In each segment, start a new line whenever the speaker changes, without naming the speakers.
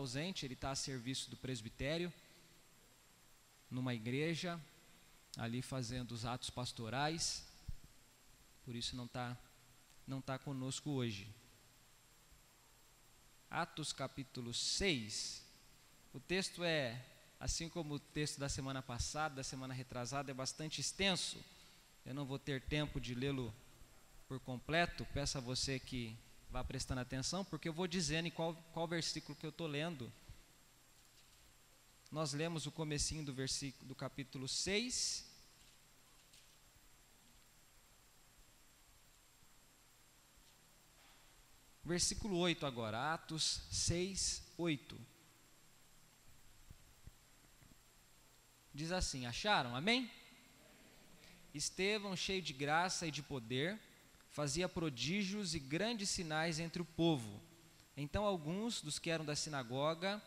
ausente, ele está a serviço do presbitério, numa igreja, ali fazendo os atos pastorais, por isso não está não tá conosco hoje. Atos capítulo 6, o texto é, assim como o texto da semana passada, da semana retrasada, é bastante extenso, eu não vou ter tempo de lê-lo por completo, peço a você que vá prestando atenção, porque eu vou dizendo em qual, qual versículo que eu estou lendo. Nós lemos o comecinho do versículo do capítulo 6. Versículo 8 agora, Atos 6, 8. Diz assim: Acharam? Amém? Estevão, cheio de graça e de poder, fazia prodígios e grandes sinais entre o povo. Então alguns dos que eram da sinagoga,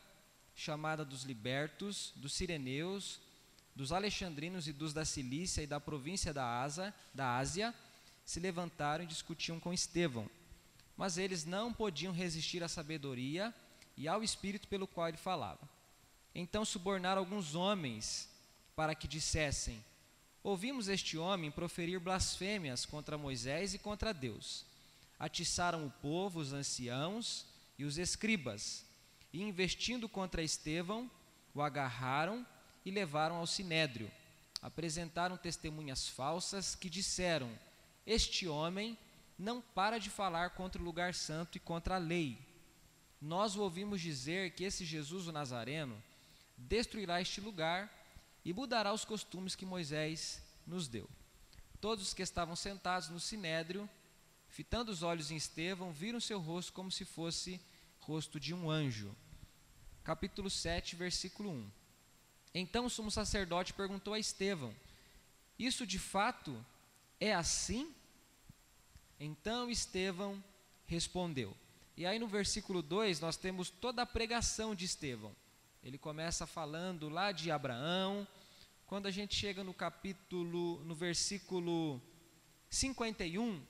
chamada dos libertos, dos sireneus, dos alexandrinos e dos da Cilícia e da província da, da Ásia, se levantaram e discutiam com Estevão. Mas eles não podiam resistir à sabedoria e ao espírito pelo qual ele falava. Então subornaram alguns homens para que dissessem: Ouvimos este homem proferir blasfêmias contra Moisés e contra Deus. Atiçaram o povo, os anciãos e os escribas, e investindo contra Estevão, o agarraram e levaram ao sinédrio. Apresentaram testemunhas falsas que disseram: Este homem não para de falar contra o lugar santo e contra a lei. Nós o ouvimos dizer que esse Jesus o Nazareno destruirá este lugar e mudará os costumes que Moisés nos deu. Todos os que estavam sentados no sinédrio, fitando os olhos em Estevão, viram seu rosto como se fosse rosto de um anjo. Capítulo 7, versículo 1. Então o sumo sacerdote perguntou a Estevão: Isso de fato é assim? Então Estevão respondeu. E aí no versículo 2 nós temos toda a pregação de Estevão. Ele começa falando lá de Abraão. Quando a gente chega no capítulo, no versículo 51,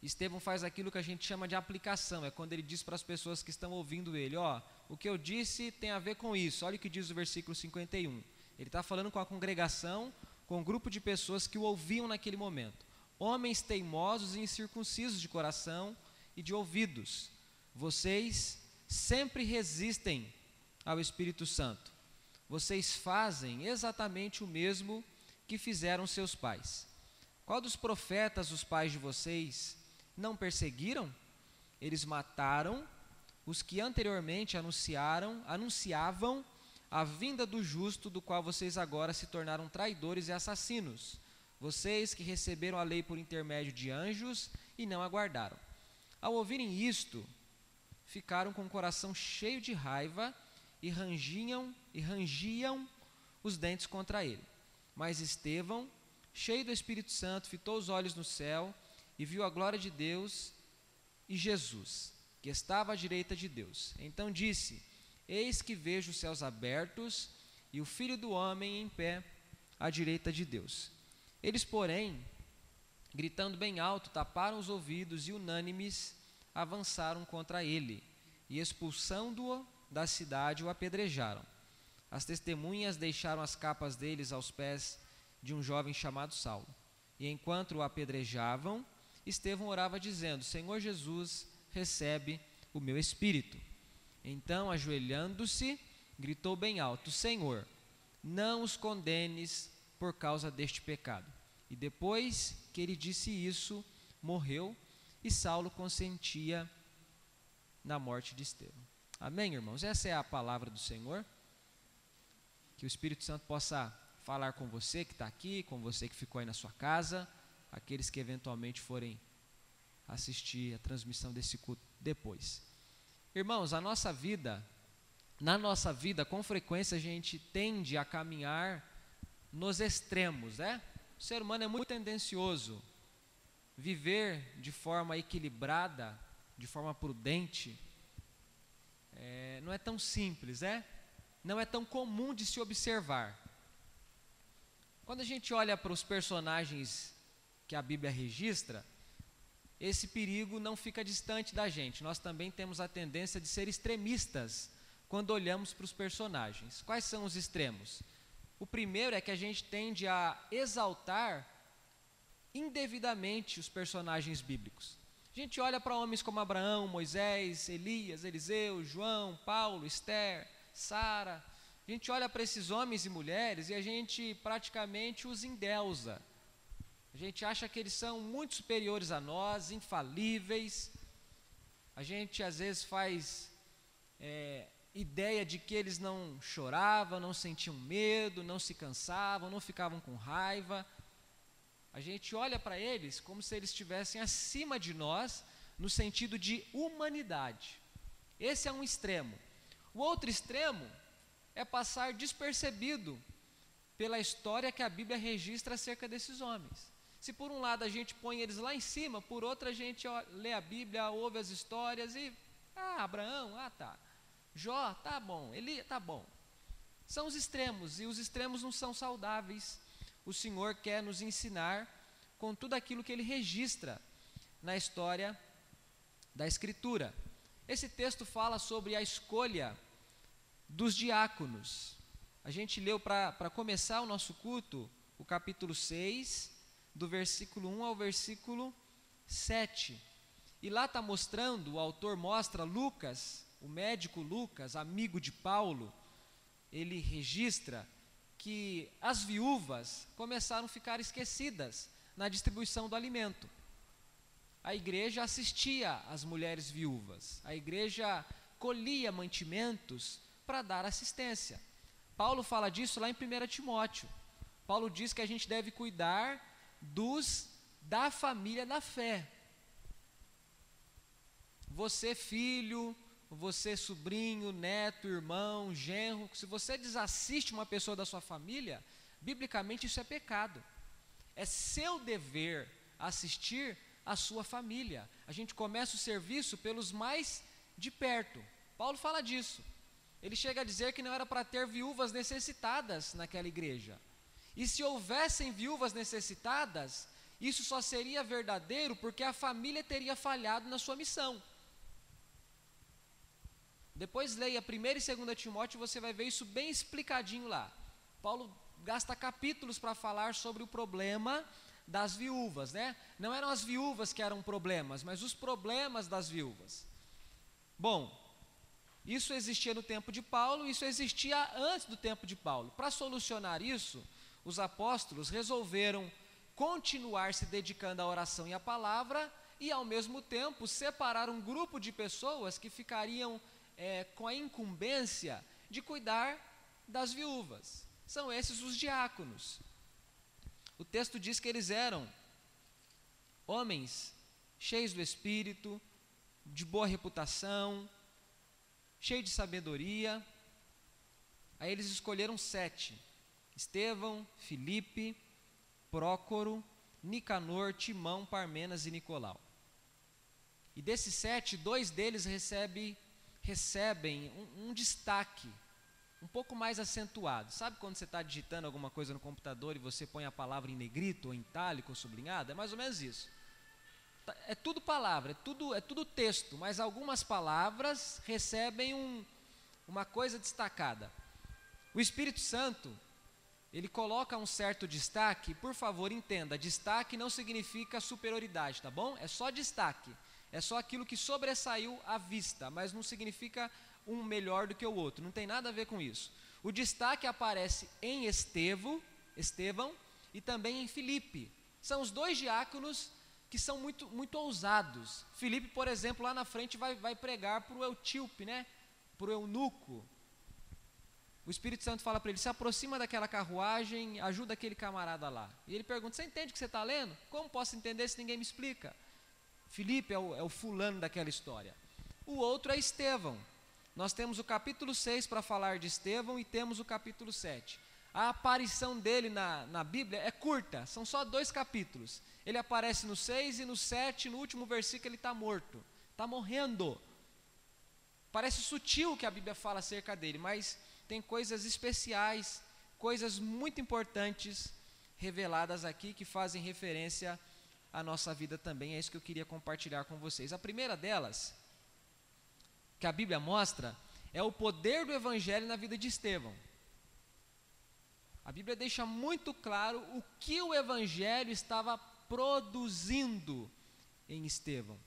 Estevão faz aquilo que a gente chama de aplicação. É quando ele diz para as pessoas que estão ouvindo ele: Ó, o que eu disse tem a ver com isso. Olha o que diz o versículo 51. Ele está falando com a congregação, com um grupo de pessoas que o ouviam naquele momento. Homens teimosos e incircuncisos de coração e de ouvidos. Vocês sempre resistem ao Espírito Santo. Vocês fazem exatamente o mesmo que fizeram seus pais. Qual dos profetas os pais de vocês não perseguiram? Eles mataram os que anteriormente anunciaram, anunciavam a vinda do justo, do qual vocês agora se tornaram traidores e assassinos. Vocês que receberam a lei por intermédio de anjos e não aguardaram. Ao ouvirem isto, ficaram com o coração cheio de raiva e rangiam e rangiam os dentes contra ele. Mas Estevão, cheio do Espírito Santo, fitou os olhos no céu e viu a glória de Deus e Jesus, que estava à direita de Deus. Então disse: Eis que vejo os céus abertos e o Filho do homem em pé à direita de Deus. Eles, porém, gritando bem alto, taparam os ouvidos e unânimes avançaram contra ele e expulsando-o da cidade o apedrejaram. As testemunhas deixaram as capas deles aos pés de um jovem chamado Saulo. E enquanto o apedrejavam, Estevão orava dizendo: Senhor Jesus, recebe o meu espírito. Então, ajoelhando-se, gritou bem alto: Senhor, não os condenes por causa deste pecado. E depois que ele disse isso, morreu e Saulo consentia na morte de Estevão. Amém, irmãos? Essa é a palavra do Senhor. Que o Espírito Santo possa falar com você que está aqui, com você que ficou aí na sua casa, aqueles que eventualmente forem assistir a transmissão desse culto depois. Irmãos, a nossa vida, na nossa vida, com frequência a gente tende a caminhar nos extremos, né? O ser humano é muito tendencioso. Viver de forma equilibrada, de forma prudente, é, não é tão simples, é? Não é tão comum de se observar. Quando a gente olha para os personagens que a Bíblia registra, esse perigo não fica distante da gente. Nós também temos a tendência de ser extremistas quando olhamos para os personagens. Quais são os extremos? O primeiro é que a gente tende a exaltar indevidamente os personagens bíblicos. A gente olha para homens como Abraão, Moisés, Elias, Eliseu, João, Paulo, Esther, Sara. A gente olha para esses homens e mulheres e a gente praticamente os endeusa. A gente acha que eles são muito superiores a nós, infalíveis. A gente às vezes faz é, ideia de que eles não choravam, não sentiam medo, não se cansavam, não ficavam com raiva. A gente olha para eles como se eles estivessem acima de nós, no sentido de humanidade. Esse é um extremo. O outro extremo é passar despercebido pela história que a Bíblia registra acerca desses homens. Se por um lado a gente põe eles lá em cima, por outro a gente lê a Bíblia, ouve as histórias e ah, Abraão, ah tá. Jó, tá bom, ele tá bom. São os extremos e os extremos não são saudáveis o Senhor quer nos ensinar com tudo aquilo que ele registra na história da Escritura. Esse texto fala sobre a escolha dos diáconos. A gente leu para começar o nosso culto o capítulo 6, do versículo 1 ao versículo 7. E lá está mostrando, o autor mostra Lucas, o médico Lucas, amigo de Paulo, ele registra que as viúvas começaram a ficar esquecidas na distribuição do alimento. A igreja assistia às mulheres viúvas, a igreja colhia mantimentos para dar assistência. Paulo fala disso lá em 1 Timóteo. Paulo diz que a gente deve cuidar dos da família da fé. Você, filho, você sobrinho, neto, irmão, genro, se você desassiste uma pessoa da sua família, biblicamente isso é pecado. É seu dever assistir a sua família. A gente começa o serviço pelos mais de perto. Paulo fala disso. Ele chega a dizer que não era para ter viúvas necessitadas naquela igreja. E se houvessem viúvas necessitadas, isso só seria verdadeiro porque a família teria falhado na sua missão. Depois leia 1 e 2 Timóteo, você vai ver isso bem explicadinho lá. Paulo gasta capítulos para falar sobre o problema das viúvas, né? Não eram as viúvas que eram problemas, mas os problemas das viúvas. Bom, isso existia no tempo de Paulo, isso existia antes do tempo de Paulo. Para solucionar isso, os apóstolos resolveram continuar se dedicando à oração e à palavra e, ao mesmo tempo, separar um grupo de pessoas que ficariam é, com a incumbência de cuidar das viúvas. São esses os diáconos. O texto diz que eles eram homens cheios do espírito, de boa reputação, cheios de sabedoria. Aí eles escolheram sete: Estevão, Filipe, Prócoro, Nicanor, Timão, Parmenas e Nicolau. E desses sete, dois deles recebem recebem um, um destaque um pouco mais acentuado. Sabe quando você está digitando alguma coisa no computador e você põe a palavra em negrito, ou em itálico, ou sublinhado? É mais ou menos isso. Tá, é tudo palavra, é tudo, é tudo texto, mas algumas palavras recebem um, uma coisa destacada. O Espírito Santo, ele coloca um certo destaque, por favor, entenda: destaque não significa superioridade, tá bom? É só destaque. É só aquilo que sobressaiu à vista, mas não significa um melhor do que o outro. Não tem nada a ver com isso. O destaque aparece em Estevão, Estevão e também em Filipe. São os dois diáconos que são muito, muito ousados. Filipe, por exemplo, lá na frente vai, vai pregar para o Eutíope, né? para o eunuco. O Espírito Santo fala para ele: se aproxima daquela carruagem, ajuda aquele camarada lá. E ele pergunta: Você entende o que você está lendo? Como posso entender se ninguém me explica? Filipe é o, é o fulano daquela história. O outro é Estevão. Nós temos o capítulo 6 para falar de Estevão e temos o capítulo 7. A aparição dele na, na Bíblia é curta, são só dois capítulos. Ele aparece no 6 e no 7, no último versículo, ele está morto, está morrendo. Parece sutil que a Bíblia fala acerca dele, mas tem coisas especiais, coisas muito importantes reveladas aqui que fazem referência a a nossa vida também. É isso que eu queria compartilhar com vocês. A primeira delas, que a Bíblia mostra, é o poder do evangelho na vida de Estevão. A Bíblia deixa muito claro o que o evangelho estava produzindo em Estevão.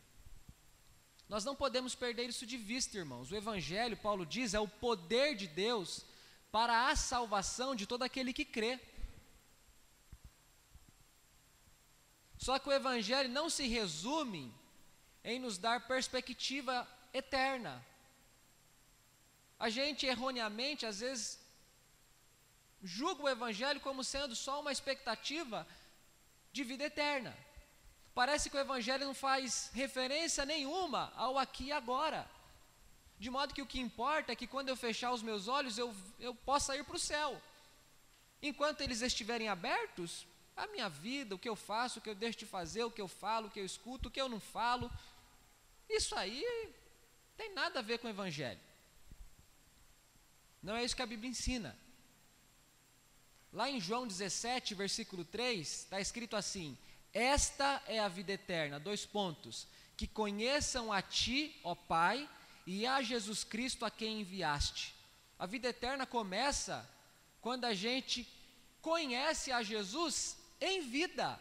Nós não podemos perder isso de vista, irmãos. O evangelho, Paulo diz, é o poder de Deus para a salvação de todo aquele que crê. Só que o Evangelho não se resume em nos dar perspectiva eterna. A gente erroneamente, às vezes, julga o Evangelho como sendo só uma expectativa de vida eterna. Parece que o Evangelho não faz referência nenhuma ao aqui e agora. De modo que o que importa é que quando eu fechar os meus olhos, eu, eu possa ir para o céu. Enquanto eles estiverem abertos, a minha vida, o que eu faço, o que eu deixo de fazer, o que eu falo, o que eu escuto, o que eu não falo, isso aí tem nada a ver com o Evangelho. Não é isso que a Bíblia ensina. Lá em João 17, versículo 3, está escrito assim: Esta é a vida eterna, dois pontos, que conheçam a Ti, ó Pai, e a Jesus Cristo a quem enviaste. A vida eterna começa quando a gente conhece a Jesus em vida.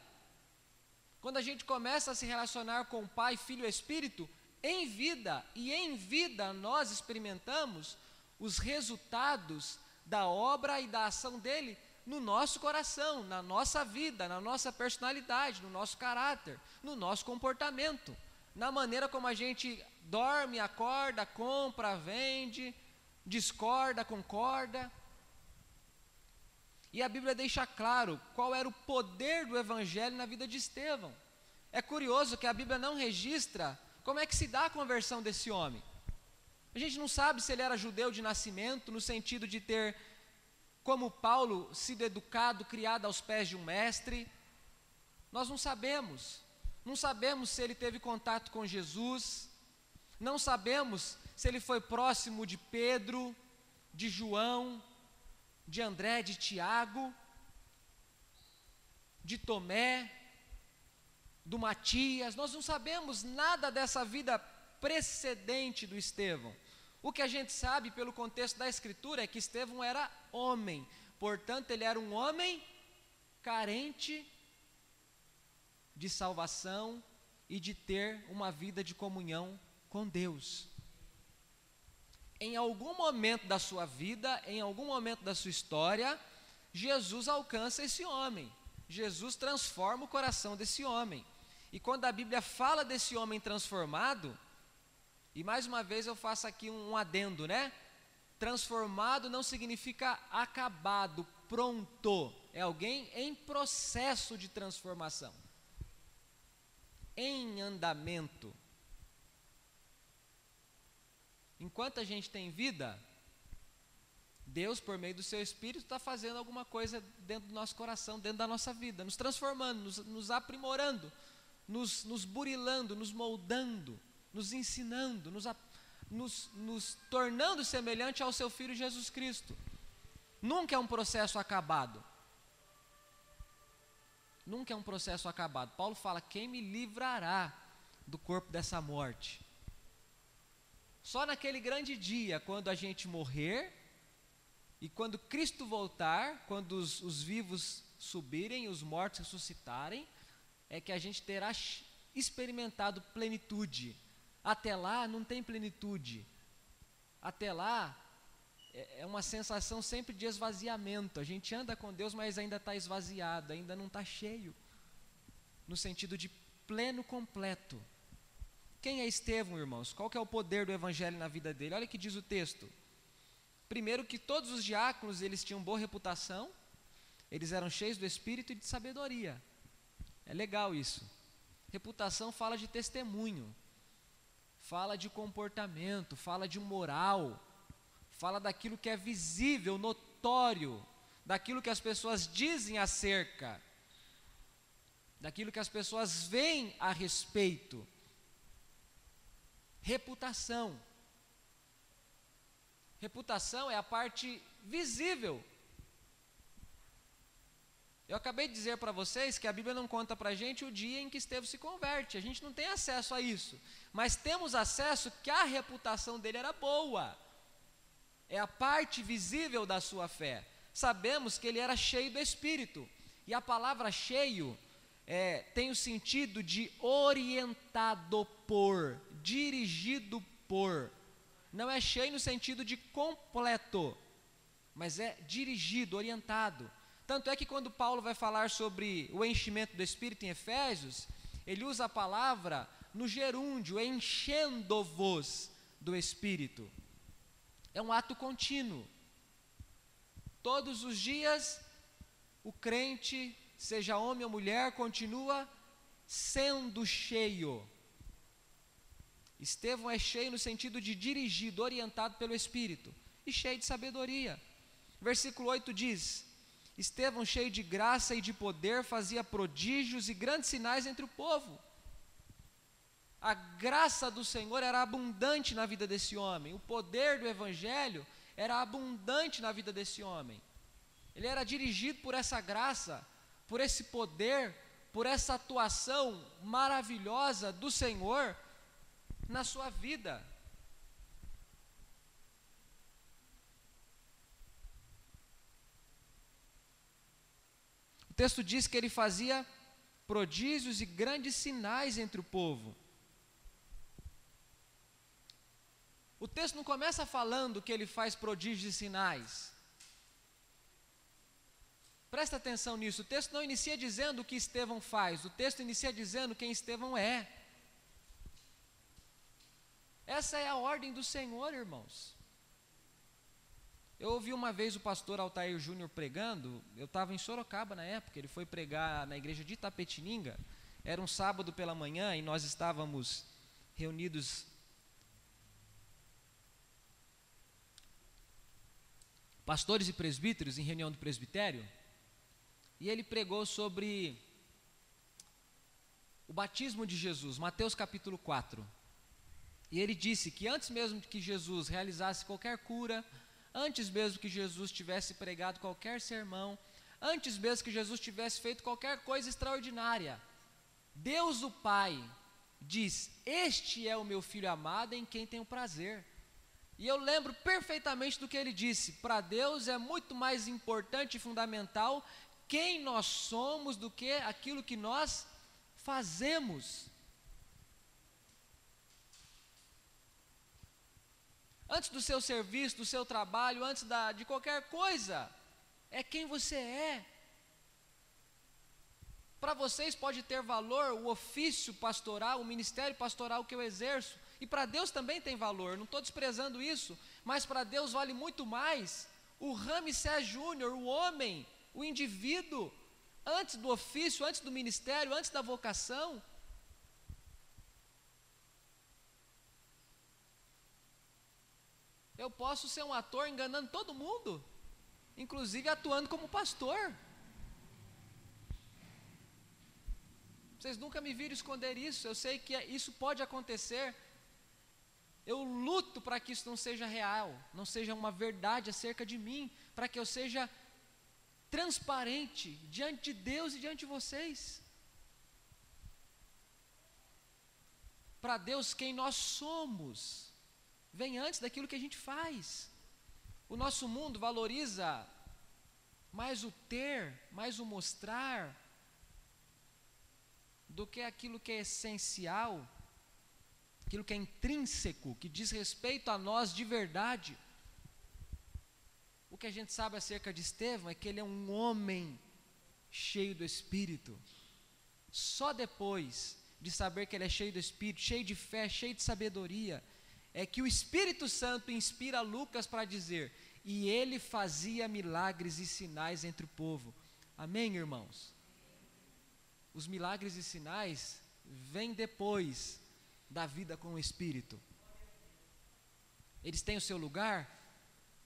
Quando a gente começa a se relacionar com o Pai, Filho e Espírito em vida, e em vida nós experimentamos os resultados da obra e da ação dele no nosso coração, na nossa vida, na nossa personalidade, no nosso caráter, no nosso comportamento, na maneira como a gente dorme, acorda, compra, vende, discorda, concorda. E a Bíblia deixa claro qual era o poder do Evangelho na vida de Estevão. É curioso que a Bíblia não registra como é que se dá a conversão desse homem. A gente não sabe se ele era judeu de nascimento, no sentido de ter, como Paulo, sido educado, criado aos pés de um mestre. Nós não sabemos. Não sabemos se ele teve contato com Jesus. Não sabemos se ele foi próximo de Pedro, de João, de André, de Tiago, de Tomé, do Matias, nós não sabemos nada dessa vida precedente do Estevão. O que a gente sabe pelo contexto da Escritura é que Estevão era homem, portanto, ele era um homem carente de salvação e de ter uma vida de comunhão com Deus em algum momento da sua vida, em algum momento da sua história, Jesus alcança esse homem. Jesus transforma o coração desse homem. E quando a Bíblia fala desse homem transformado, e mais uma vez eu faço aqui um adendo, né? Transformado não significa acabado, pronto. É alguém em processo de transformação, em andamento. Enquanto a gente tem vida, Deus, por meio do seu Espírito, está fazendo alguma coisa dentro do nosso coração, dentro da nossa vida, nos transformando, nos, nos aprimorando, nos, nos, burilando, nos moldando, nos ensinando, nos, nos, nos tornando semelhante ao seu Filho Jesus Cristo. Nunca é um processo acabado. Nunca é um processo acabado. Paulo fala: quem me livrará do corpo dessa morte? Só naquele grande dia, quando a gente morrer, e quando Cristo voltar, quando os, os vivos subirem, os mortos ressuscitarem, é que a gente terá experimentado plenitude. Até lá não tem plenitude. Até lá é, é uma sensação sempre de esvaziamento. A gente anda com Deus, mas ainda está esvaziado, ainda não está cheio. No sentido de pleno completo. Quem é Estevão, irmãos? Qual que é o poder do evangelho na vida dele? Olha o que diz o texto. Primeiro que todos os diáconos, eles tinham boa reputação, eles eram cheios do espírito e de sabedoria. É legal isso. Reputação fala de testemunho, fala de comportamento, fala de moral, fala daquilo que é visível, notório, daquilo que as pessoas dizem acerca, daquilo que as pessoas veem a respeito reputação. Reputação é a parte visível. Eu acabei de dizer para vocês que a Bíblia não conta para a gente o dia em que Estevão se converte. A gente não tem acesso a isso. Mas temos acesso que a reputação dele era boa. é a parte visível da sua fé. Sabemos que ele era cheio do Espírito, e a palavra cheio é, tem o sentido de orientado por, dirigido por. Não é cheio no sentido de completo, mas é dirigido, orientado. Tanto é que quando Paulo vai falar sobre o enchimento do Espírito em Efésios, ele usa a palavra no gerúndio, enchendo-vos do Espírito. É um ato contínuo. Todos os dias, o crente, seja homem ou mulher, continua sendo cheio. Estevão é cheio no sentido de dirigido, orientado pelo Espírito e cheio de sabedoria. Versículo 8 diz: Estevão, cheio de graça e de poder, fazia prodígios e grandes sinais entre o povo. A graça do Senhor era abundante na vida desse homem, o poder do Evangelho era abundante na vida desse homem. Ele era dirigido por essa graça, por esse poder, por essa atuação maravilhosa do Senhor na sua vida. O texto diz que ele fazia prodígios e grandes sinais entre o povo. O texto não começa falando que ele faz prodígios e sinais. Presta atenção nisso. O texto não inicia dizendo o que Estevão faz, o texto inicia dizendo quem Estevão é. Essa é a ordem do Senhor, irmãos. Eu ouvi uma vez o pastor Altair Júnior pregando, eu estava em Sorocaba na época, ele foi pregar na igreja de Itapetininga, era um sábado pela manhã e nós estávamos reunidos pastores e presbíteros em reunião do presbitério, e ele pregou sobre o batismo de Jesus, Mateus capítulo 4. E ele disse que antes mesmo que Jesus realizasse qualquer cura, antes mesmo que Jesus tivesse pregado qualquer sermão, antes mesmo que Jesus tivesse feito qualquer coisa extraordinária, Deus o Pai diz: Este é o meu filho amado em quem tenho prazer. E eu lembro perfeitamente do que ele disse: para Deus é muito mais importante e fundamental quem nós somos do que aquilo que nós fazemos. Antes do seu serviço, do seu trabalho, antes da, de qualquer coisa, é quem você é. Para vocês pode ter valor o ofício pastoral, o ministério pastoral que eu exerço, e para Deus também tem valor, não estou desprezando isso, mas para Deus vale muito mais o Ramsés Júnior, o homem, o indivíduo, antes do ofício, antes do ministério, antes da vocação. Eu posso ser um ator enganando todo mundo, inclusive atuando como pastor. Vocês nunca me viram esconder isso, eu sei que isso pode acontecer. Eu luto para que isso não seja real, não seja uma verdade acerca de mim, para que eu seja transparente diante de Deus e diante de vocês. Para Deus, quem nós somos vem antes daquilo que a gente faz. O nosso mundo valoriza mais o ter, mais o mostrar, do que aquilo que é essencial, aquilo que é intrínseco, que diz respeito a nós de verdade. O que a gente sabe acerca de Estevão é que ele é um homem cheio do Espírito. Só depois de saber que ele é cheio do Espírito, cheio de fé, cheio de sabedoria, é que o Espírito Santo inspira Lucas para dizer: e ele fazia milagres e sinais entre o povo. Amém, irmãos? Os milagres e sinais vêm depois da vida com o Espírito. Eles têm o seu lugar?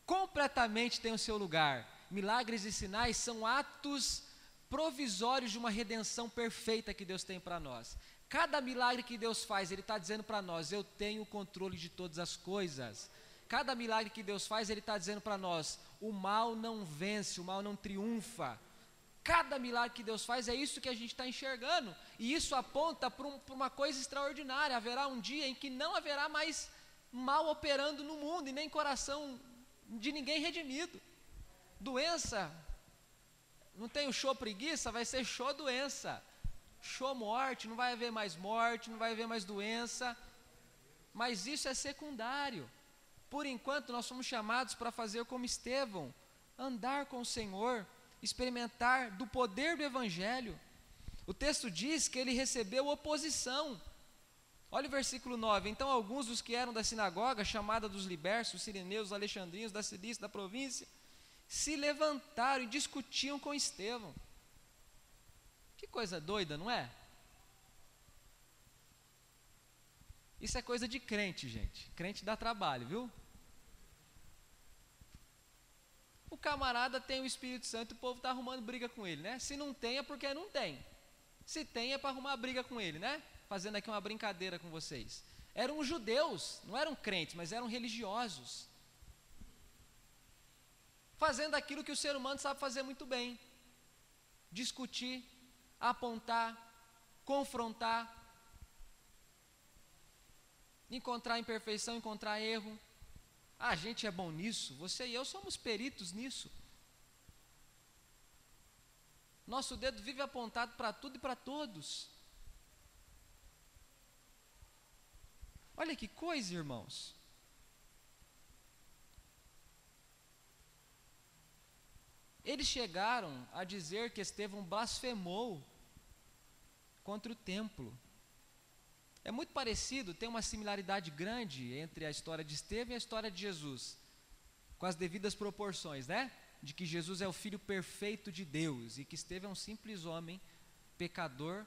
Completamente têm o seu lugar. Milagres e sinais são atos provisórios de uma redenção perfeita que Deus tem para nós. Cada milagre que Deus faz, Ele está dizendo para nós: eu tenho o controle de todas as coisas. Cada milagre que Deus faz, Ele está dizendo para nós: o mal não vence, o mal não triunfa. Cada milagre que Deus faz é isso que a gente está enxergando, e isso aponta para um, uma coisa extraordinária. Haverá um dia em que não haverá mais mal operando no mundo e nem coração de ninguém redimido. Doença, não tem o show preguiça, vai ser show doença. Show morte, não vai haver mais morte, não vai haver mais doença. Mas isso é secundário. Por enquanto, nós somos chamados para fazer como Estevão, andar com o Senhor, experimentar do poder do Evangelho. O texto diz que ele recebeu oposição. Olha o versículo 9. Então, alguns dos que eram da sinagoga, chamada dos libertos, sirineus, alexandrinos, da Cilícia, da província, se levantaram e discutiam com Estevão. Que coisa doida, não é? Isso é coisa de crente, gente. Crente dá trabalho, viu? O camarada tem o Espírito Santo o povo está arrumando briga com ele, né? Se não tem é porque não tem. Se tem é para arrumar briga com ele, né? Fazendo aqui uma brincadeira com vocês. Eram judeus, não eram crentes, mas eram religiosos. Fazendo aquilo que o ser humano sabe fazer muito bem: discutir, apontar, confrontar, encontrar imperfeição, encontrar erro. Ah, a gente é bom nisso, você e eu somos peritos nisso. Nosso dedo vive apontado para tudo e para todos. Olha que coisa, irmãos. Eles chegaram a dizer que Estevão blasfemou contra o templo. É muito parecido, tem uma similaridade grande entre a história de Estevão e a história de Jesus, com as devidas proporções, né? De que Jesus é o filho perfeito de Deus e que Estevão é um simples homem, pecador,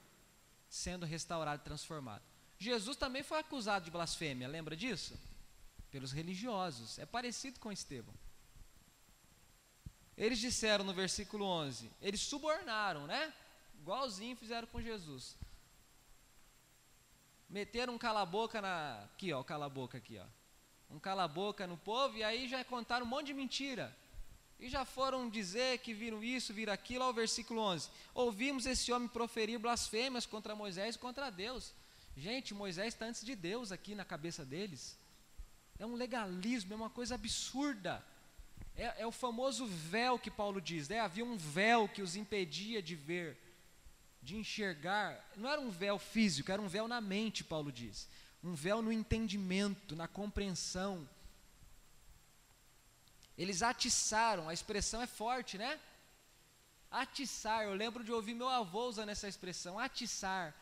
sendo restaurado e transformado. Jesus também foi acusado de blasfêmia, lembra disso? Pelos religiosos, é parecido com Estevão. Eles disseram no versículo 11, eles subornaram, né? Igualzinho fizeram com Jesus. Meteram um cala-boca na. Aqui, ó, cala-boca aqui, ó. Um cala-boca no povo e aí já contaram um monte de mentira. E já foram dizer que viram isso, viram aquilo, ao versículo 11. Ouvimos esse homem proferir blasfêmias contra Moisés e contra Deus. Gente, Moisés está antes de Deus aqui na cabeça deles. É um legalismo, é uma coisa absurda. É, é, o famoso véu que Paulo diz, né? havia um véu que os impedia de ver, de enxergar. Não era um véu físico, era um véu na mente, Paulo diz. Um véu no entendimento, na compreensão. Eles atiçaram, a expressão é forte, né? Atiçar, eu lembro de ouvir meu avô usando essa expressão, atiçar.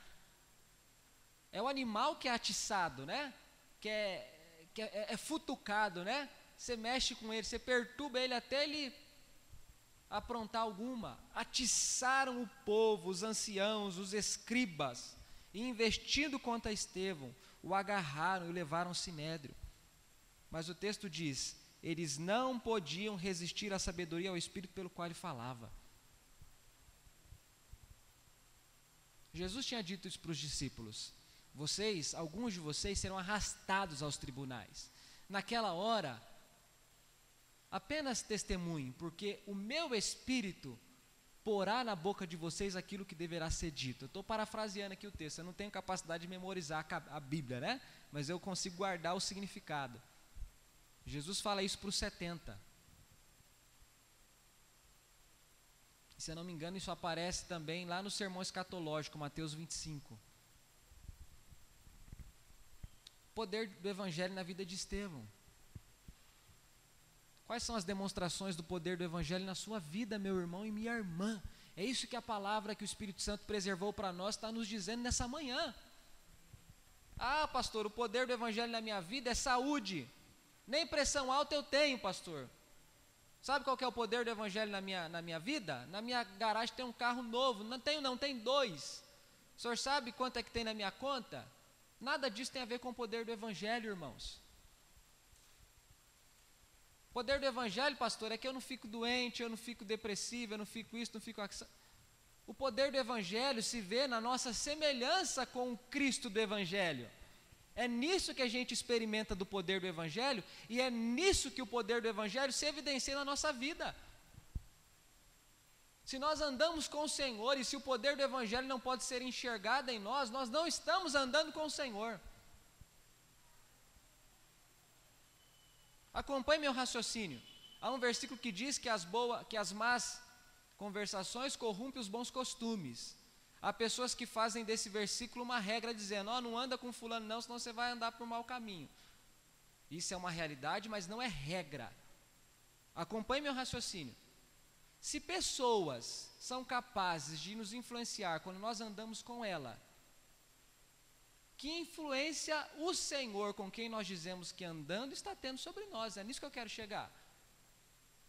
É o animal que é atiçado, né? Que é, que é, é futucado, né? você mexe com ele, você perturba ele até ele aprontar alguma. Atiçaram o povo, os anciãos, os escribas, e investindo contra Estevão, o agarraram e o levaram ao sinédrio. Mas o texto diz: eles não podiam resistir à sabedoria ao espírito pelo qual ele falava. Jesus tinha dito isso para os discípulos: vocês, alguns de vocês serão arrastados aos tribunais. Naquela hora, apenas testemunhem, porque o meu espírito porá na boca de vocês aquilo que deverá ser dito. Eu estou parafraseando aqui o texto, eu não tenho capacidade de memorizar a Bíblia, né? Mas eu consigo guardar o significado. Jesus fala isso para os 70. Se eu não me engano, isso aparece também lá no sermão escatológico, Mateus 25. Poder do Evangelho na vida de Estevão. Quais são as demonstrações do poder do Evangelho na sua vida, meu irmão e minha irmã? É isso que a palavra que o Espírito Santo preservou para nós está nos dizendo nessa manhã. Ah, pastor, o poder do Evangelho na minha vida é saúde. Nem pressão alta eu tenho, pastor. Sabe qual é o poder do Evangelho na minha, na minha vida? Na minha garagem tem um carro novo. Não tenho, não, tem dois. O senhor sabe quanto é que tem na minha conta? Nada disso tem a ver com o poder do Evangelho, irmãos. O poder do evangelho, pastor, é que eu não fico doente, eu não fico depressivo, eu não fico isso, não fico O poder do evangelho se vê na nossa semelhança com o Cristo do evangelho. É nisso que a gente experimenta do poder do evangelho e é nisso que o poder do evangelho se evidencia na nossa vida. Se nós andamos com o Senhor e se o poder do evangelho não pode ser enxergado em nós, nós não estamos andando com o Senhor. Acompanhe meu raciocínio. Há um versículo que diz que as, que as más conversações corrompem os bons costumes. Há pessoas que fazem desse versículo uma regra dizendo: oh, não anda com fulano não, senão você vai andar por mau caminho. Isso é uma realidade, mas não é regra. Acompanhe meu raciocínio. Se pessoas são capazes de nos influenciar quando nós andamos com ela, que influência o Senhor com quem nós dizemos que andando está tendo sobre nós? É nisso que eu quero chegar.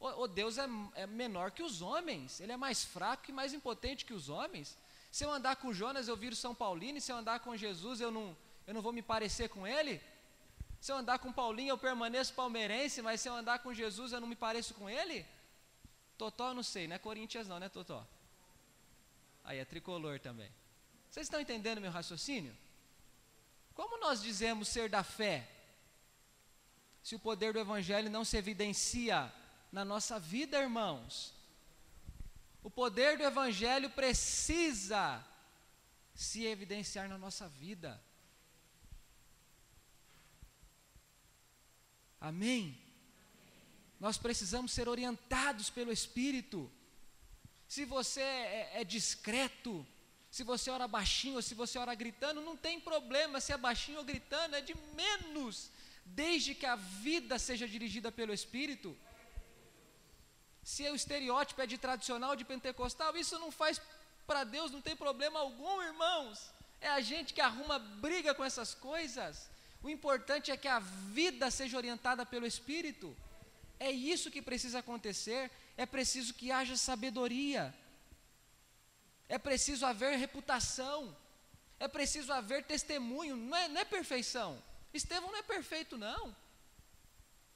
O, o Deus é, é menor que os homens, ele é mais fraco e mais impotente que os homens. Se eu andar com Jonas, eu viro São Paulino, e se eu andar com Jesus, eu não, eu não vou me parecer com ele? Se eu andar com Paulinho, eu permaneço palmeirense, mas se eu andar com Jesus, eu não me pareço com ele? Totó, não sei, não é Corinthians não, né, Totó? Aí é tricolor também. Vocês estão entendendo meu raciocínio? Como nós dizemos ser da fé, se o poder do Evangelho não se evidencia na nossa vida, irmãos? O poder do Evangelho precisa se evidenciar na nossa vida. Amém? Nós precisamos ser orientados pelo Espírito. Se você é, é, discreto, se você ora baixinho ou se você ora gritando, não tem problema se é baixinho ou gritando, é de menos, desde que a vida seja dirigida pelo Espírito. Se o estereótipo é de tradicional, de pentecostal, isso não faz para Deus, não tem problema algum, irmãos. É a gente que arruma briga com essas coisas. O importante é que a vida seja orientada pelo Espírito. É isso que precisa acontecer. É preciso que haja sabedoria. É preciso haver reputação. É preciso haver testemunho. Não é, não é perfeição. Estevão não é perfeito, não.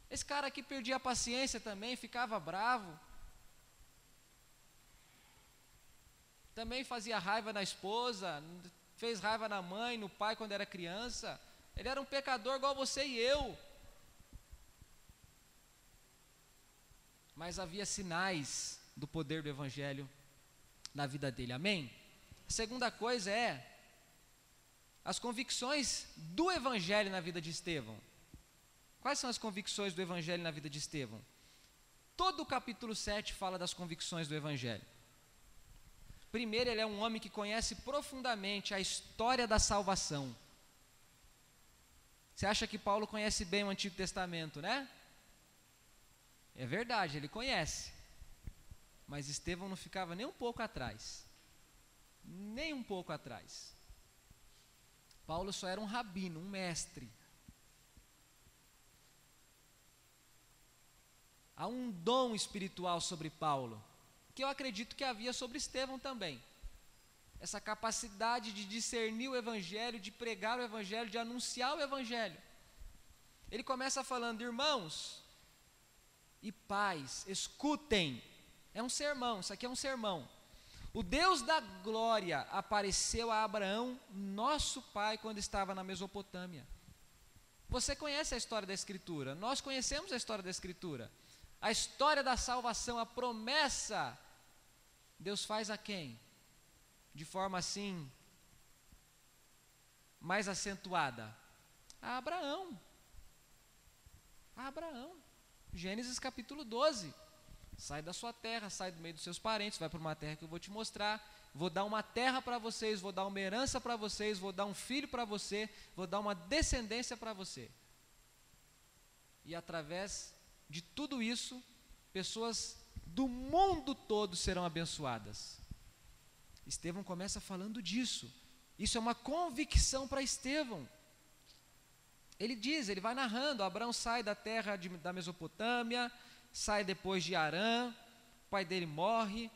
Esse cara aqui perdia a paciência também, ficava bravo. Também fazia raiva na esposa, fez raiva na mãe, no pai quando era criança. Ele era um pecador igual você e eu. Mas havia sinais do poder do Evangelho na vida dele, amém? A segunda coisa é as convicções do Evangelho na vida de Estevão. Quais são as convicções do Evangelho na vida de Estevão? Todo o capítulo 7 fala das convicções do Evangelho. Primeiro, ele é um homem que conhece profundamente a história da salvação. Você acha que Paulo conhece bem o Antigo Testamento, né? É verdade, ele conhece. Mas Estevão não ficava nem um pouco atrás. Nem um pouco atrás. Paulo só era um rabino, um mestre. Há um dom espiritual sobre Paulo, que eu acredito que havia sobre Estevão também essa capacidade de discernir o Evangelho, de pregar o Evangelho, de anunciar o Evangelho. Ele começa falando, irmãos e pais, escutem. É um sermão, isso aqui é um sermão. O Deus da glória apareceu a Abraão, nosso pai, quando estava na Mesopotâmia. Você conhece a história da Escritura, nós conhecemos a história da Escritura. A história da salvação, a promessa, Deus faz a quem? de forma assim mais acentuada? A Abraão. A Abraão. Gênesis capítulo 12. Sai da sua terra, sai do meio dos seus parentes, vai para uma terra que eu vou te mostrar. Vou dar uma terra para vocês, vou dar uma herança para vocês, vou dar um filho para você, vou dar uma descendência para você. E através de tudo isso, pessoas do mundo todo serão abençoadas. Estevão começa falando disso. Isso é uma convicção para Estevão. Ele diz, ele vai narrando: Abraão sai da terra de, da Mesopotâmia, sai depois de Arã, o pai dele morre.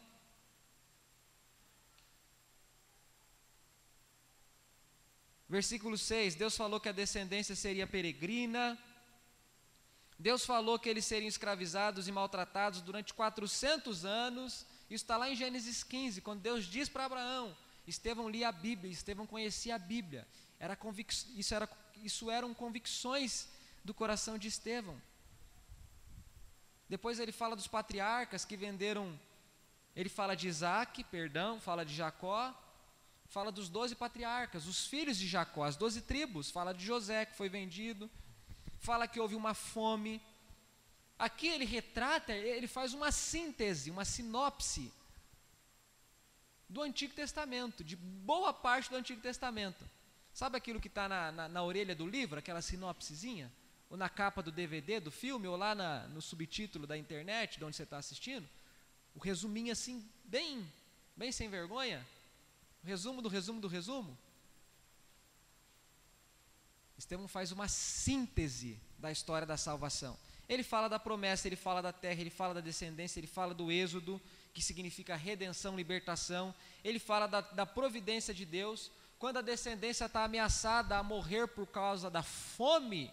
Versículo 6: Deus falou que a descendência seria peregrina. Deus falou que eles seriam escravizados e maltratados durante 400 anos. Isso está lá em Gênesis 15, quando Deus diz para Abraão: Estevão lia a Bíblia, Estevão conhecia a Bíblia. Era convic... isso, era... isso eram convicções do coração de Estevão. Depois ele fala dos patriarcas que venderam. Ele fala de Isaac, perdão, fala de Jacó, fala dos doze patriarcas, os filhos de Jacó, as doze tribos, fala de José que foi vendido, fala que houve uma fome, Aqui ele retrata, ele faz uma síntese, uma sinopse do Antigo Testamento, de boa parte do Antigo Testamento. Sabe aquilo que está na, na, na, orelha do livro, aquela sinopsezinha? Ou na capa do DVD, do filme, ou lá na, no subtítulo da internet, de onde você está assistindo? O resuminho assim, bem, bem sem vergonha. O resumo do resumo do resumo. Estevão faz uma síntese da história da salvação. Ele fala da promessa, ele fala da terra, ele fala da descendência, ele fala do êxodo, que significa redenção, libertação. Ele fala da, da providência de Deus. Quando a descendência está ameaçada a morrer por causa da fome,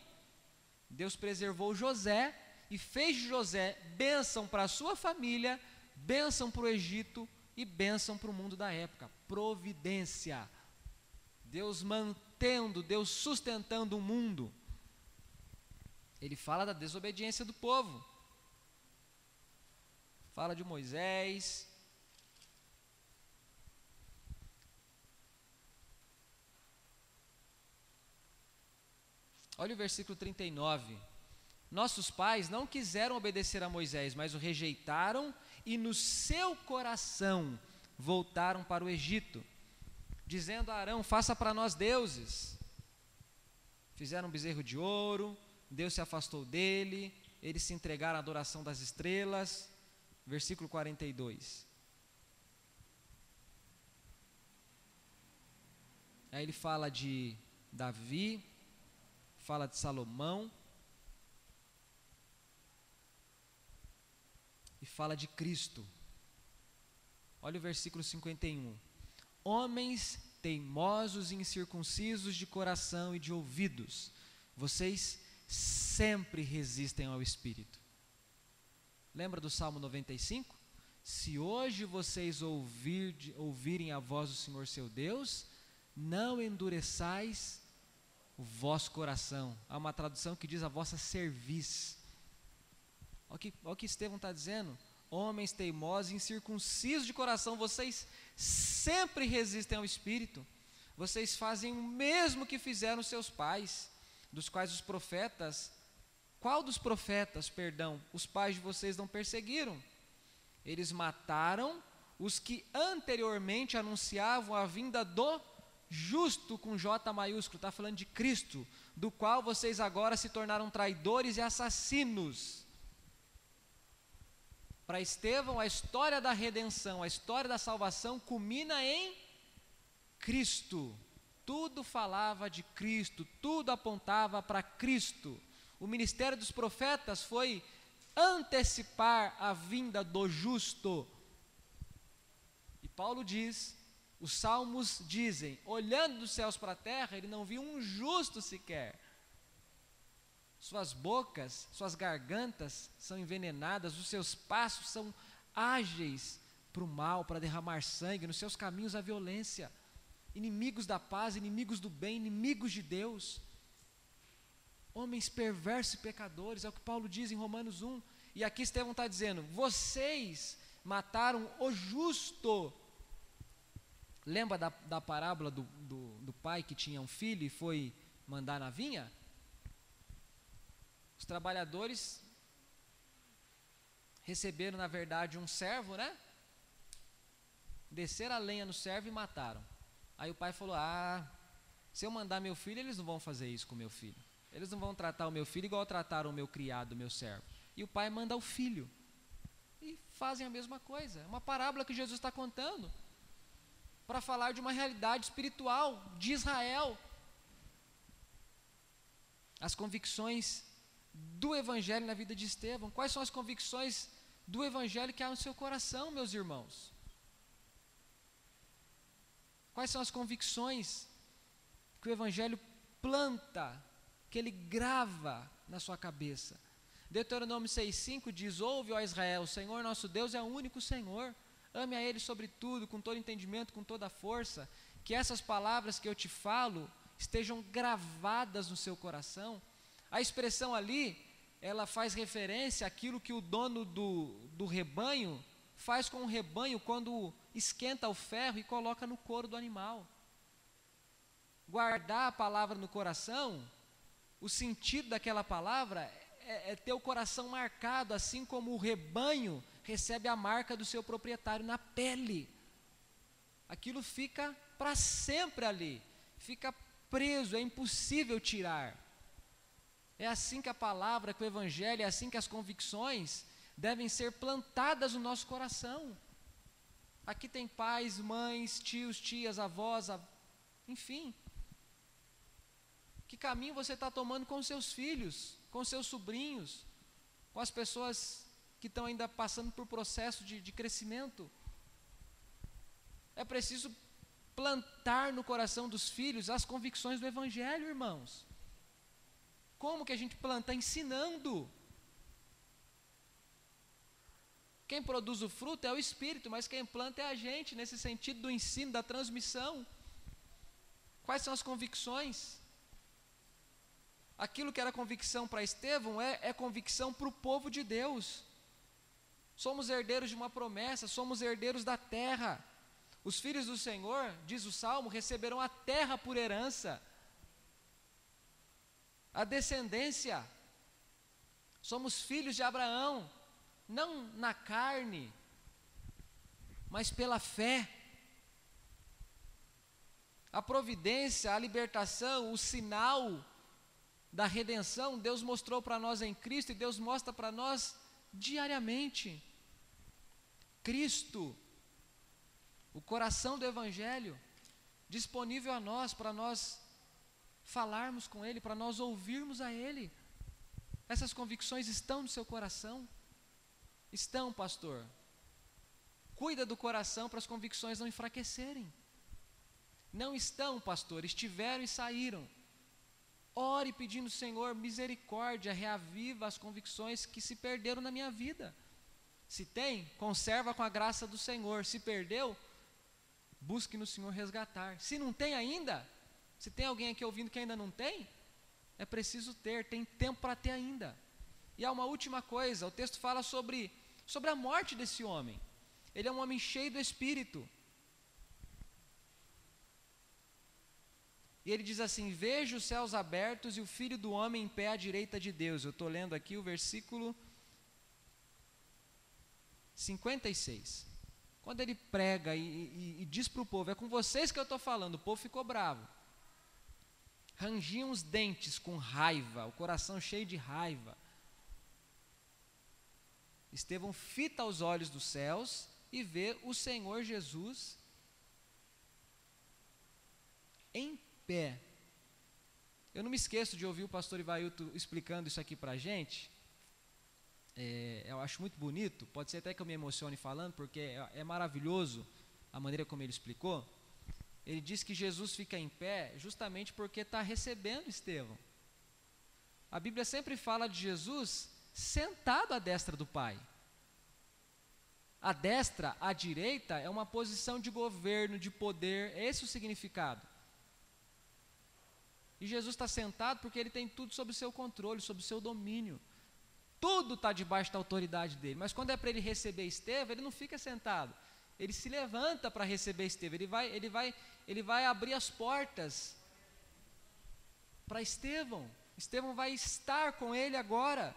Deus preservou José e fez de José bênção para a sua família, bênção para o Egito e bênção para o mundo da época. Providência. Deus mantendo, Deus sustentando o mundo. Ele fala da desobediência do povo. Fala de Moisés. Olha o versículo 39. Nossos pais não quiseram obedecer a Moisés, mas o rejeitaram e no seu coração voltaram para o Egito, dizendo a Arão: Faça para nós deuses. Fizeram um bezerro de ouro, Deus se afastou dele, eles se entregaram à adoração das estrelas. Versículo 42. Aí ele fala de Davi, fala de Salomão e fala de Cristo. Olha o versículo 51. Homens teimosos e incircuncisos de coração e de ouvidos, vocês sempre resistem ao Espírito. Lembra do Salmo 95? Se hoje vocês ouvir, ouvirem a voz do Senhor seu Deus, não endureçais o vosso coração. Há uma tradução que diz a vossa cerviz. Olha o que, olha o que Estevão está dizendo. Homens teimosos, incircuncisos de coração, vocês sempre resistem ao Espírito. Vocês fazem o mesmo que fizeram seus pais dos quais os profetas, qual dos profetas, perdão, os pais de vocês não perseguiram? Eles mataram os que anteriormente anunciavam a vinda do justo com J maiúsculo, está falando de Cristo, do qual vocês agora se tornaram traidores e assassinos. Para Estevão, a história da redenção, a história da salvação culmina em Cristo. Tudo falava de Cristo, tudo apontava para Cristo. O ministério dos profetas foi antecipar a vinda do justo. E Paulo diz, os salmos dizem: olhando dos céus para a terra, ele não viu um justo sequer. Suas bocas, suas gargantas são envenenadas, os seus passos são ágeis para o mal, para derramar sangue, nos seus caminhos a violência inimigos da paz, inimigos do bem, inimigos de Deus. Homens perversos e pecadores, é o que Paulo diz em Romanos 1. E aqui Estevão está dizendo: vocês mataram o justo. Lembra da, da parábola do, do, do pai que tinha um filho e foi mandar na vinha? Os trabalhadores receberam, na verdade, um servo, né? Desceram a lenha no servo e mataram. Aí o pai falou: Ah, se eu mandar meu filho, eles não vão fazer isso com meu filho. Eles não vão tratar o meu filho igual trataram o meu criado, o meu servo. E o pai manda o filho. E fazem a mesma coisa. É uma parábola que Jesus está contando para falar de uma realidade espiritual de Israel. As convicções do Evangelho na vida de Estevão. Quais são as convicções do Evangelho que há no seu coração, meus irmãos? Quais são as convicções que o Evangelho planta, que ele grava na sua cabeça? Deuteronômio 6,5 diz: Ouve, ó Israel, o Senhor nosso Deus é o único Senhor. Ame a Ele sobre tudo, com todo entendimento, com toda força. Que essas palavras que eu te falo estejam gravadas no seu coração. A expressão ali, ela faz referência àquilo que o dono do, do rebanho faz com o rebanho quando esquenta o ferro e coloca no couro do animal. Guardar a palavra no coração, o sentido daquela palavra é, é ter o coração marcado, assim como o rebanho recebe a marca do seu proprietário na pele. Aquilo fica para sempre ali, fica preso, é impossível tirar. É assim que a palavra, que o evangelho, é assim que as convicções devem ser plantadas no nosso coração. Aqui tem pais, mães, tios, tias, avós, av... enfim. Que caminho você está tomando com seus filhos, com seus sobrinhos, com as pessoas que estão ainda passando por processo de, de crescimento? É preciso plantar no coração dos filhos as convicções do Evangelho, irmãos. Como que a gente planta? Ensinando. Quem produz o fruto é o Espírito, mas quem planta é a gente, nesse sentido do ensino, da transmissão. Quais são as convicções? Aquilo que era convicção para Estevão é, é convicção para o povo de Deus. Somos herdeiros de uma promessa, somos herdeiros da terra. Os filhos do Senhor, diz o Salmo, receberão a terra por herança, a descendência. Somos filhos de Abraão, não na carne, mas pela fé. A providência, a libertação, o sinal da redenção, Deus mostrou para nós em Cristo e Deus mostra para nós diariamente. Cristo o coração do Evangelho disponível a nós, para nós falarmos com Ele, para nós ouvirmos a Ele. Essas convicções estão no seu coração? Estão, pastor. Cuida do coração para as convicções não enfraquecerem. Não estão, pastor, estiveram e saíram. Ore pedindo, Senhor, misericórdia, reaviva as convicções que se perderam na minha vida. Se tem, conserva com a graça do Senhor. Se perdeu, busque no Senhor resgatar. Se não tem ainda, se tem alguém aqui ouvindo que ainda não tem, é preciso ter, tem tempo para ter ainda. E há uma última coisa, o texto fala sobre, sobre a morte desse homem. Ele é um homem cheio do Espírito. E ele diz assim: Vejo os céus abertos e o filho do homem em pé à direita de Deus. Eu estou lendo aqui o versículo 56. Quando ele prega e, e, e diz para o povo: É com vocês que eu estou falando, o povo ficou bravo. Rangiam os dentes com raiva, o coração cheio de raiva. Estevão fita os olhos dos céus e vê o Senhor Jesus em pé. Eu não me esqueço de ouvir o pastor Ivailto explicando isso aqui para a gente, é, eu acho muito bonito, pode ser até que eu me emocione falando, porque é, é maravilhoso a maneira como ele explicou. Ele diz que Jesus fica em pé justamente porque está recebendo Estevão. A Bíblia sempre fala de Jesus sentado à destra do Pai. A destra, a direita, é uma posição de governo, de poder, é esse o significado. E Jesus está sentado porque ele tem tudo sob o seu controle, sob o seu domínio. Tudo está debaixo da autoridade dele. Mas quando é para ele receber Estevão, ele não fica sentado. Ele se levanta para receber Estevão. Ele vai, ele vai, ele vai abrir as portas para Estevão. Estevão vai estar com ele agora.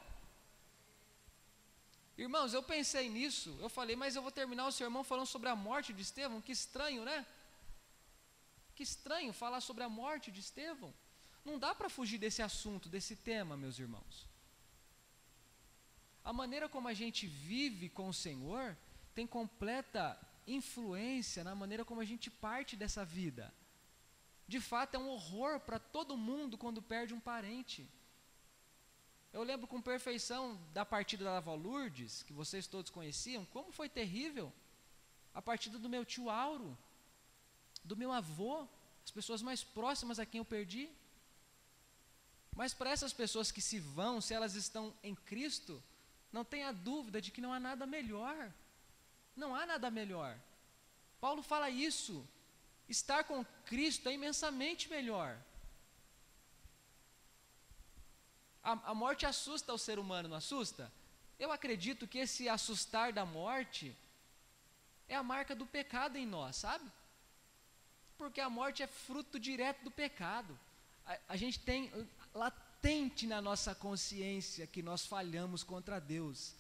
Irmãos, eu pensei nisso. Eu falei, mas eu vou terminar o sermão falando sobre a morte de Estevão. Que estranho, né? Que estranho falar sobre a morte de Estevão. Não dá para fugir desse assunto, desse tema, meus irmãos. A maneira como a gente vive com o Senhor tem completa influência na maneira como a gente parte dessa vida. De fato, é um horror para todo mundo quando perde um parente. Eu lembro com perfeição da partida da avó Lourdes, que vocês todos conheciam, como foi terrível. A partida do meu tio Auro, do meu avô, as pessoas mais próximas a quem eu perdi. Mas para essas pessoas que se vão, se elas estão em Cristo, não tenha dúvida de que não há nada melhor. Não há nada melhor. Paulo fala isso. Estar com Cristo é imensamente melhor. A, a, morte assusta o ser humano, não assusta? Eu acredito que esse assustar da morte é a marca do pecado em nós, sabe? Porque a morte é fruto direto do pecado. A, a gente tem latente na nossa consciência que nós falhamos contra Deus.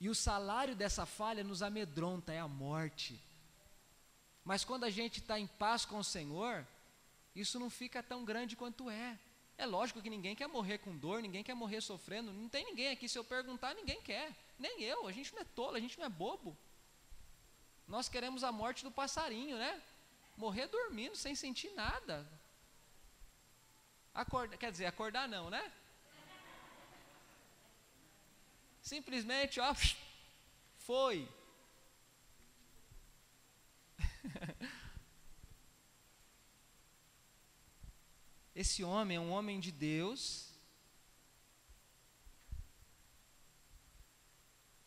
E o salário dessa falha nos amedronta, é a morte. Mas quando a gente está em paz com o Senhor, isso não fica tão grande quanto é. É lógico que ninguém quer morrer com dor, ninguém quer morrer sofrendo, não tem ninguém aqui, se eu perguntar, ninguém quer, nem eu, a gente não é tolo, a gente não é bobo. Nós queremos a morte do passarinho, né? Morrer dormindo, sem sentir nada. Acorda, quer dizer, acordar não, né? Simplesmente, ó, foi. Esse homem é um homem de Deus.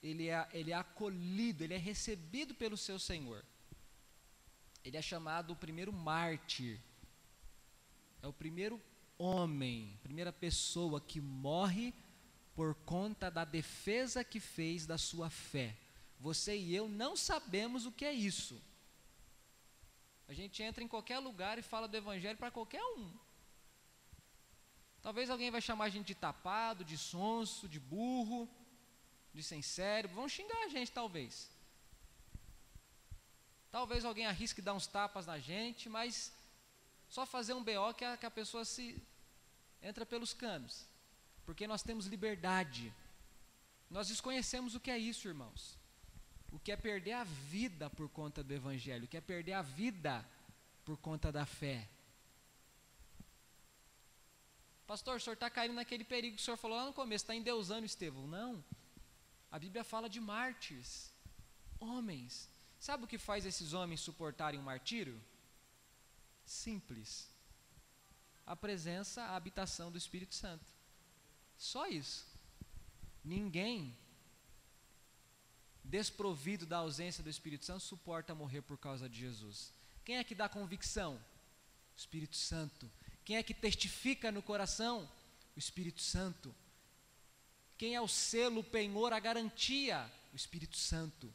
Ele é, ele é acolhido, ele é recebido pelo seu Senhor. Ele é chamado o primeiro mártir. É o primeiro homem, primeira pessoa que morre por conta da defesa que fez da sua fé. Você e eu não sabemos o que é isso. A gente entra em qualquer lugar e fala do evangelho para qualquer um. Talvez alguém vai chamar a gente de tapado, de sonso, de burro, de sem cérebro. Vão xingar a gente, talvez. Talvez alguém arrisque dar uns tapas na gente, mas só fazer um BO que a, que a pessoa se entra pelos canos. Porque nós temos liberdade. Nós desconhecemos o que é isso, irmãos. O que é perder a vida por conta do Evangelho, o que é perder a vida por conta da fé. Pastor, o senhor está caindo naquele perigo que o senhor falou lá no começo, está endeusando Estevão. Não. A Bíblia fala de mártires, homens. Sabe o que faz esses homens suportarem um martírio? Simples. A presença, a habitação do Espírito Santo. Só isso. Ninguém desprovido da ausência do Espírito Santo suporta morrer por causa de Jesus. Quem é que dá convicção? O Espírito Santo. Quem é que testifica no coração? O Espírito Santo. Quem é o selo, o penhor, a garantia? O Espírito Santo.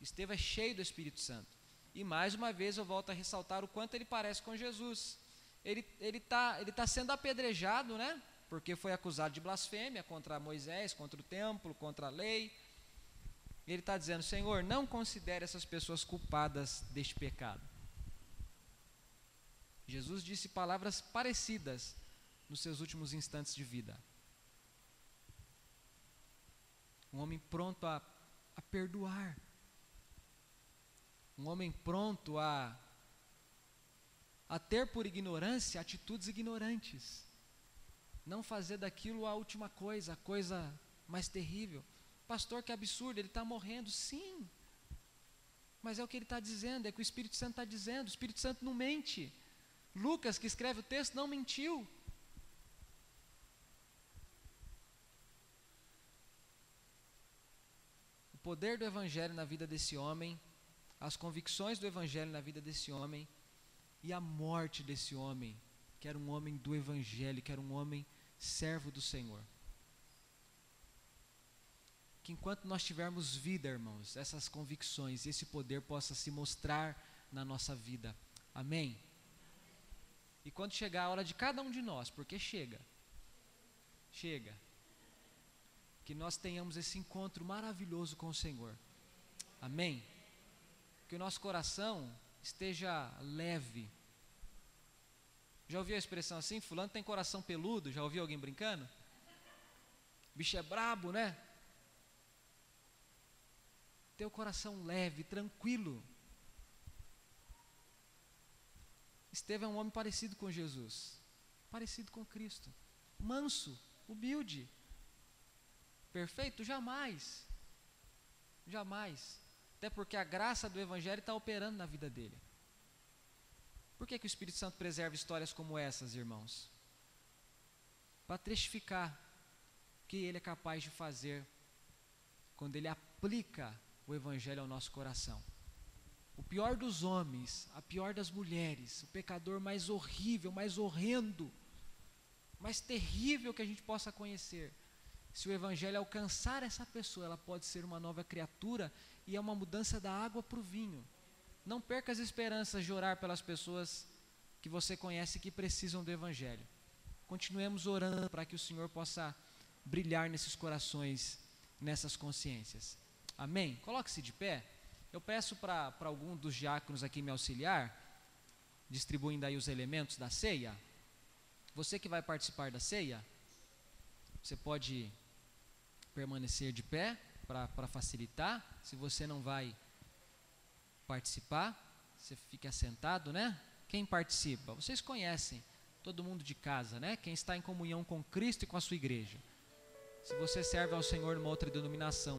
Estevão é cheio do Espírito Santo. E mais uma vez eu volto a ressaltar o quanto ele parece com Jesus. Ele está ele tá sendo apedrejado, né? Porque foi acusado de blasfêmia contra Moisés, contra o templo, contra a lei. Ele está dizendo: Senhor, não considere essas pessoas culpadas deste pecado. Jesus disse palavras parecidas nos seus últimos instantes de vida. Um homem pronto a, a perdoar. Um homem pronto a, a ter por ignorância atitudes ignorantes. Não fazer daquilo a última coisa, a coisa mais terrível. Pastor, que absurdo, ele está morrendo. Sim. Mas é o que ele está dizendo, é que o Espírito Santo está dizendo. O Espírito Santo não mente. Lucas, que escreve o texto, não mentiu. O poder do Evangelho na vida desse homem, as convicções do Evangelho na vida desse homem e a morte desse homem, que era um homem do Evangelho, que era um homem servo do Senhor. Que enquanto nós tivermos vida, irmãos, essas convicções esse poder possa se mostrar na nossa vida. Amém? E quando chegar a hora de cada um de nós, porque chega, chega, que nós tenhamos esse encontro maravilhoso com o Senhor. Amém? Que o nosso coração esteja leve. Já ouviu a expressão assim? Fulano tem coração peludo? Já ouviu alguém brincando? Bicho é brabo, né? Teu coração leve, tranquilo. Estevão é um homem parecido com Jesus, parecido com Cristo, manso, humilde, perfeito? Jamais, jamais, até porque a graça do Evangelho está operando na vida dele. Por que, que o Espírito Santo preserva histórias como essas, irmãos? Para testificar o que ele é capaz de fazer quando ele aplica o Evangelho ao nosso coração o pior dos homens, a pior das mulheres, o pecador mais horrível, mais horrendo, mais terrível que a gente possa conhecer. Se o Evangelho alcançar essa pessoa, ela pode ser uma nova criatura e é uma mudança da água para o vinho. Não perca as esperanças de orar pelas pessoas que você conhece que precisam do Evangelho. continuemos orando para que o Senhor possa brilhar nesses corações, nessas consciências. Amém? Coloque-se de pé. Eu peço para algum dos diáconos aqui me auxiliar, distribuindo aí os elementos da ceia. Você que vai participar da ceia, você pode permanecer de pé para facilitar. Se você não vai participar, você fique assentado, né? Quem participa? Vocês conhecem, todo mundo de casa, né? Quem está em comunhão com Cristo e com a sua igreja. Se você serve ao Senhor numa outra denominação,